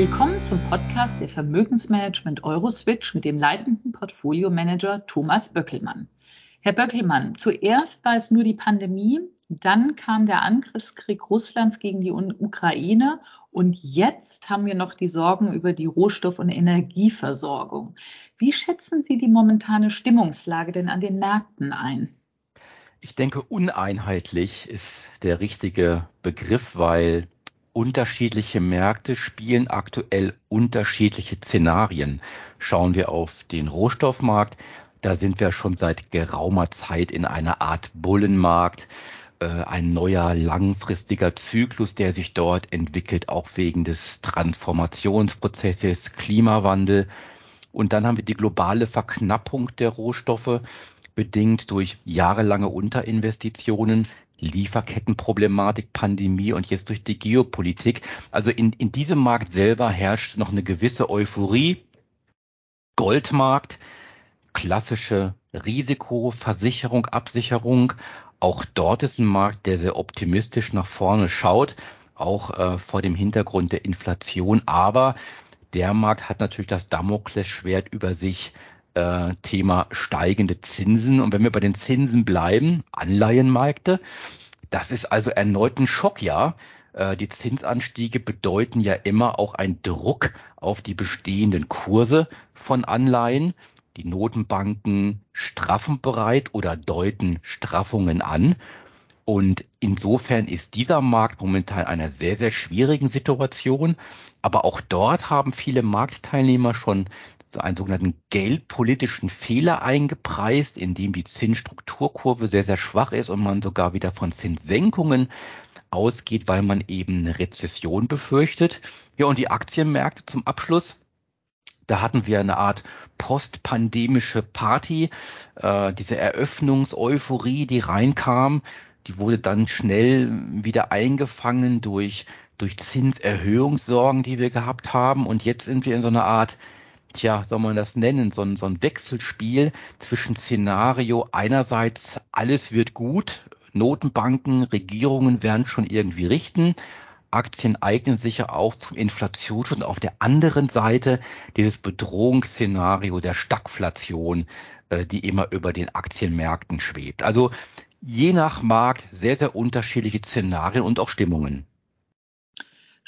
Willkommen zum Podcast der Vermögensmanagement Euroswitch mit dem leitenden Portfolio-Manager Thomas Böckelmann. Herr Böckelmann, zuerst war es nur die Pandemie, dann kam der Angriffskrieg Russlands gegen die Ukraine und jetzt haben wir noch die Sorgen über die Rohstoff- und Energieversorgung. Wie schätzen Sie die momentane Stimmungslage denn an den Märkten ein? Ich denke, uneinheitlich ist der richtige Begriff, weil unterschiedliche Märkte spielen aktuell unterschiedliche Szenarien. Schauen wir auf den Rohstoffmarkt, da sind wir schon seit geraumer Zeit in einer Art Bullenmarkt. Äh, ein neuer langfristiger Zyklus, der sich dort entwickelt, auch wegen des Transformationsprozesses, Klimawandel. Und dann haben wir die globale Verknappung der Rohstoffe, bedingt durch jahrelange Unterinvestitionen, Lieferkettenproblematik, Pandemie und jetzt durch die Geopolitik. Also in, in diesem Markt selber herrscht noch eine gewisse Euphorie. Goldmarkt, klassische Risikoversicherung, Absicherung. Auch dort ist ein Markt, der sehr optimistisch nach vorne schaut, auch äh, vor dem Hintergrund der Inflation. Aber der Markt hat natürlich das Damoklesschwert über sich, äh, Thema steigende Zinsen. Und wenn wir bei den Zinsen bleiben, Anleihenmärkte, das ist also erneut ein Schockjahr. Äh, die Zinsanstiege bedeuten ja immer auch einen Druck auf die bestehenden Kurse von Anleihen. Die Notenbanken straffen bereit oder deuten Straffungen an. Und insofern ist dieser Markt momentan einer sehr, sehr schwierigen Situation. Aber auch dort haben viele Marktteilnehmer schon so einen sogenannten geldpolitischen Fehler eingepreist, in dem die Zinsstrukturkurve sehr, sehr schwach ist und man sogar wieder von Zinssenkungen ausgeht, weil man eben eine Rezession befürchtet. Ja, und die Aktienmärkte zum Abschluss. Da hatten wir eine Art postpandemische Party, äh, diese Eröffnungseuphorie, die reinkam, die wurde dann schnell wieder eingefangen durch, durch Zinserhöhungssorgen, die wir gehabt haben. Und jetzt sind wir in so einer Art tja, soll man das nennen, so ein, so ein Wechselspiel zwischen Szenario einerseits alles wird gut, Notenbanken, Regierungen werden schon irgendwie richten, Aktien eignen sich ja auch zum Inflationsschutz auf der anderen Seite dieses Bedrohungsszenario der Stagflation, äh, die immer über den Aktienmärkten schwebt. Also je nach Markt sehr, sehr unterschiedliche Szenarien und auch Stimmungen.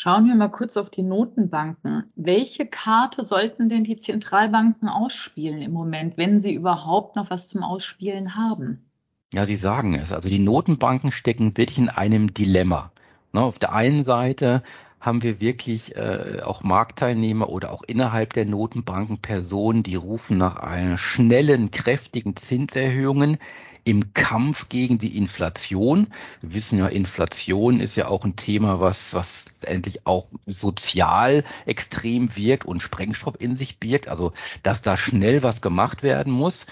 Schauen wir mal kurz auf die Notenbanken. Welche Karte sollten denn die Zentralbanken ausspielen im Moment, wenn sie überhaupt noch was zum Ausspielen haben? Ja, Sie sagen es. Also die Notenbanken stecken wirklich in einem Dilemma. Ne, auf der einen Seite haben wir wirklich äh, auch Marktteilnehmer oder auch innerhalb der Notenbanken Personen, die rufen nach einer schnellen, kräftigen Zinserhöhungen im Kampf gegen die Inflation. Wir wissen ja, Inflation ist ja auch ein Thema, was, was endlich auch sozial extrem wirkt und Sprengstoff in sich birgt. Also, dass da schnell was gemacht werden muss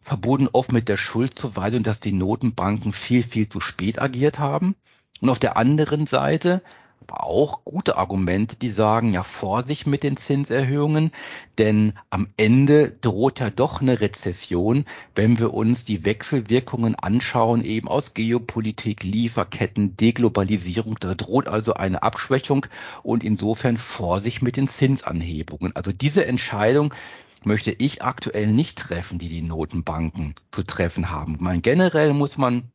verbunden oft mit der Schuldzuweisung, dass die Notenbanken viel, viel zu spät agiert haben. Und auf der anderen Seite aber auch gute Argumente, die sagen, ja, Vorsicht mit den Zinserhöhungen, denn am Ende droht ja doch eine Rezession, wenn wir uns die Wechselwirkungen anschauen, eben aus Geopolitik, Lieferketten, Deglobalisierung. Da droht also eine Abschwächung und insofern Vorsicht mit den Zinsanhebungen. Also diese Entscheidung möchte ich aktuell nicht treffen, die die Notenbanken zu treffen haben. Mein generell muss man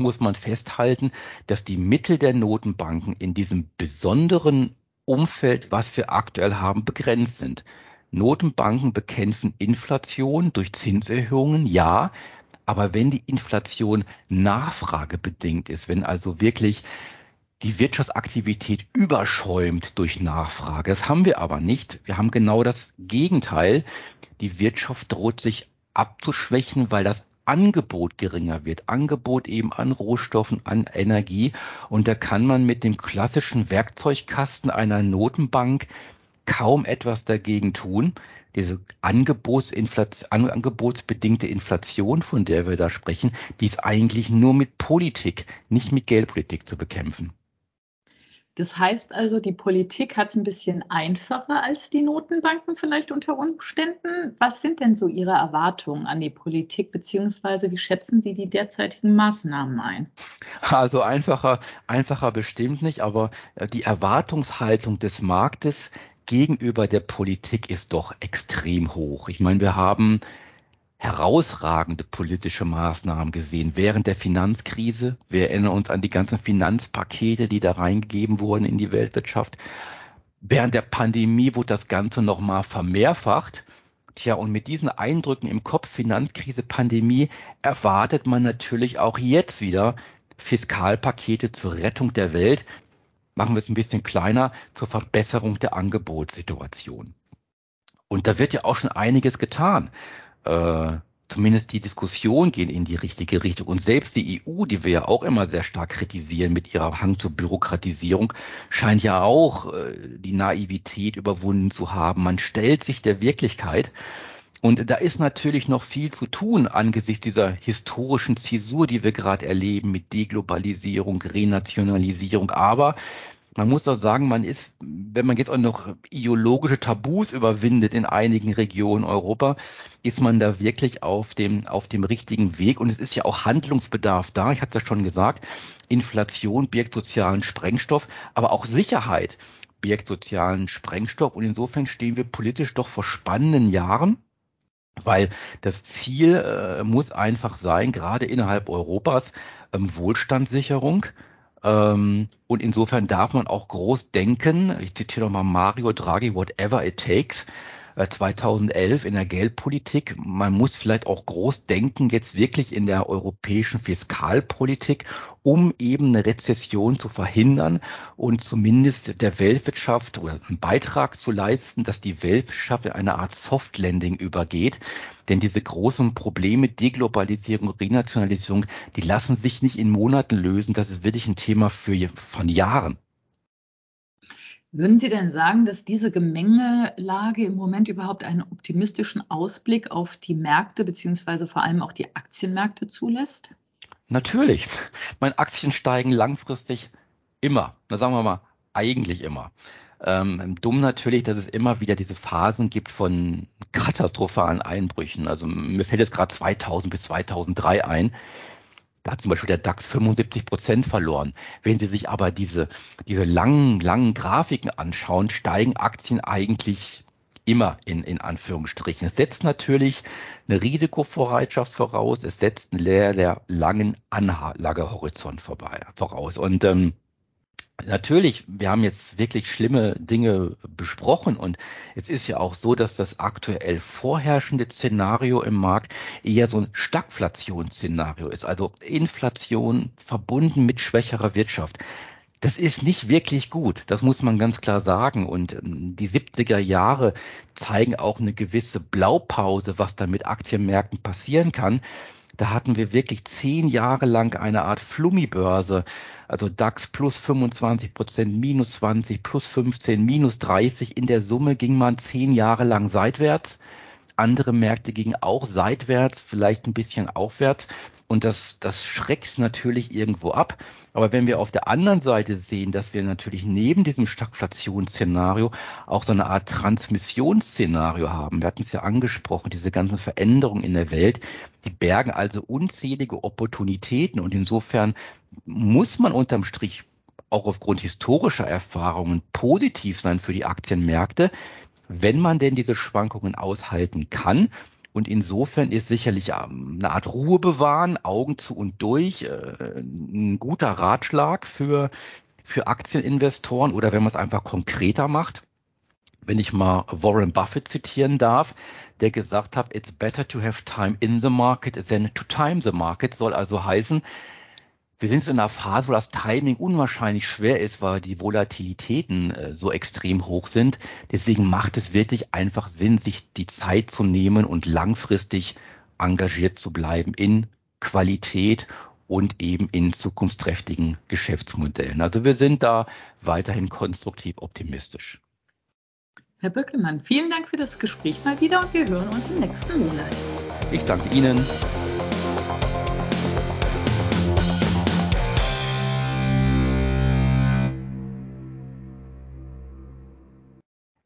muss man festhalten, dass die Mittel der Notenbanken in diesem besonderen Umfeld, was wir aktuell haben, begrenzt sind. Notenbanken bekämpfen Inflation durch Zinserhöhungen, ja, aber wenn die Inflation nachfragebedingt ist, wenn also wirklich die Wirtschaftsaktivität überschäumt durch Nachfrage, das haben wir aber nicht. Wir haben genau das Gegenteil. Die Wirtschaft droht sich abzuschwächen, weil das Angebot geringer wird. Angebot eben an Rohstoffen, an Energie. Und da kann man mit dem klassischen Werkzeugkasten einer Notenbank kaum etwas dagegen tun. Diese Angebotsinflation, angebotsbedingte Inflation, von der wir da sprechen, die ist eigentlich nur mit Politik, nicht mit Geldpolitik zu bekämpfen. Das heißt also, die Politik hat es ein bisschen einfacher als die Notenbanken vielleicht unter Umständen. Was sind denn so Ihre Erwartungen an die Politik, beziehungsweise wie schätzen Sie die derzeitigen Maßnahmen ein? Also einfacher, einfacher bestimmt nicht, aber äh, die Erwartungshaltung des Marktes gegenüber der Politik ist doch extrem hoch. Ich meine, wir haben herausragende politische Maßnahmen gesehen während der Finanzkrise. Wir erinnern uns an die ganzen Finanzpakete, die da reingegeben wurden in die Weltwirtschaft. Während der Pandemie wurde das Ganze nochmal vermehrfacht. Tja, und mit diesen Eindrücken im Kopf, Finanzkrise, Pandemie, erwartet man natürlich auch jetzt wieder Fiskalpakete zur Rettung der Welt. Machen wir es ein bisschen kleiner, zur Verbesserung der Angebotssituation. Und da wird ja auch schon einiges getan äh, zumindest die Diskussion gehen in die richtige Richtung. Und selbst die EU, die wir ja auch immer sehr stark kritisieren mit ihrer Hang zur Bürokratisierung, scheint ja auch äh, die Naivität überwunden zu haben. Man stellt sich der Wirklichkeit. Und da ist natürlich noch viel zu tun angesichts dieser historischen Zäsur, die wir gerade erleben mit Deglobalisierung, Renationalisierung. Aber man muss doch sagen, man ist, wenn man jetzt auch noch ideologische Tabus überwindet in einigen Regionen Europa, ist man da wirklich auf dem, auf dem richtigen Weg. Und es ist ja auch Handlungsbedarf da. Ich hatte es ja schon gesagt. Inflation birgt sozialen Sprengstoff, aber auch Sicherheit birgt sozialen Sprengstoff. Und insofern stehen wir politisch doch vor spannenden Jahren. Weil das Ziel äh, muss einfach sein, gerade innerhalb Europas, ähm, Wohlstandssicherung, und insofern darf man auch groß denken. Ich zitiere nochmal Mario Draghi, whatever it takes. 2011 äh, in der Geldpolitik. Man muss vielleicht auch groß denken, jetzt wirklich in der europäischen Fiskalpolitik, um eben eine Rezession zu verhindern und zumindest der Weltwirtschaft oder einen Beitrag zu leisten, dass die Weltwirtschaft in eine Art Soft Landing übergeht. Denn diese großen Probleme, Deglobalisierung, Renationalisierung, die lassen sich nicht in Monaten lösen. Das ist wirklich ein Thema für, von Jahren. Würden Sie denn sagen, dass diese Gemengelage im Moment überhaupt einen optimistischen Ausblick auf die Märkte beziehungsweise vor allem auch die Aktienmärkte zulässt? Natürlich. Meine Aktien steigen langfristig immer. Da sagen wir mal, eigentlich immer. Ähm, dumm natürlich, dass es immer wieder diese Phasen gibt von katastrophalen Einbrüchen. Also mir fällt jetzt gerade 2000 bis 2003 ein. Da hat zum Beispiel der DAX 75 Prozent verloren. Wenn Sie sich aber diese, diese langen, langen Grafiken anschauen, steigen Aktien eigentlich immer in, in Anführungsstrichen. Es setzt natürlich eine Risikobereitschaft voraus, es setzt einen sehr, sehr langen Anlagehorizont vorbei, voraus. Und ähm, Natürlich, wir haben jetzt wirklich schlimme Dinge besprochen und es ist ja auch so, dass das aktuell vorherrschende Szenario im Markt eher so ein Stagflationsszenario ist, also Inflation verbunden mit schwächerer Wirtschaft. Das ist nicht wirklich gut, das muss man ganz klar sagen. Und ähm, die 70er Jahre zeigen auch eine gewisse Blaupause, was da mit Aktienmärkten passieren kann. Da hatten wir wirklich zehn Jahre lang eine Art Flummibörse. Also DAX plus 25 Prozent, minus 20, plus 15, minus 30. In der Summe ging man zehn Jahre lang seitwärts. Andere Märkte gingen auch seitwärts, vielleicht ein bisschen aufwärts. Und das, das schreckt natürlich irgendwo ab. Aber wenn wir auf der anderen Seite sehen, dass wir natürlich neben diesem Stagflationsszenario auch so eine Art Transmissionsszenario haben. Wir hatten es ja angesprochen, diese ganzen Veränderungen in der Welt, die bergen also unzählige Opportunitäten. Und insofern muss man unterm Strich auch aufgrund historischer Erfahrungen positiv sein für die Aktienmärkte, wenn man denn diese Schwankungen aushalten kann und insofern ist sicherlich ähm, eine Art Ruhe bewahren, Augen zu und durch, äh, ein guter Ratschlag für, für Aktieninvestoren oder wenn man es einfach konkreter macht. Wenn ich mal Warren Buffett zitieren darf, der gesagt hat, it's better to have time in the market than to time the market, soll also heißen, wir sind in einer Phase, wo das Timing unwahrscheinlich schwer ist, weil die Volatilitäten äh, so extrem hoch sind. Deswegen macht es wirklich einfach Sinn, sich die Zeit zu nehmen und langfristig engagiert zu bleiben in Qualität und eben in zukunftsträchtigen Geschäftsmodellen. Also wir sind da weiterhin konstruktiv optimistisch. Herr Böckelmann, vielen Dank für das Gespräch mal wieder und wir hören uns im nächsten Monat. Ich danke Ihnen.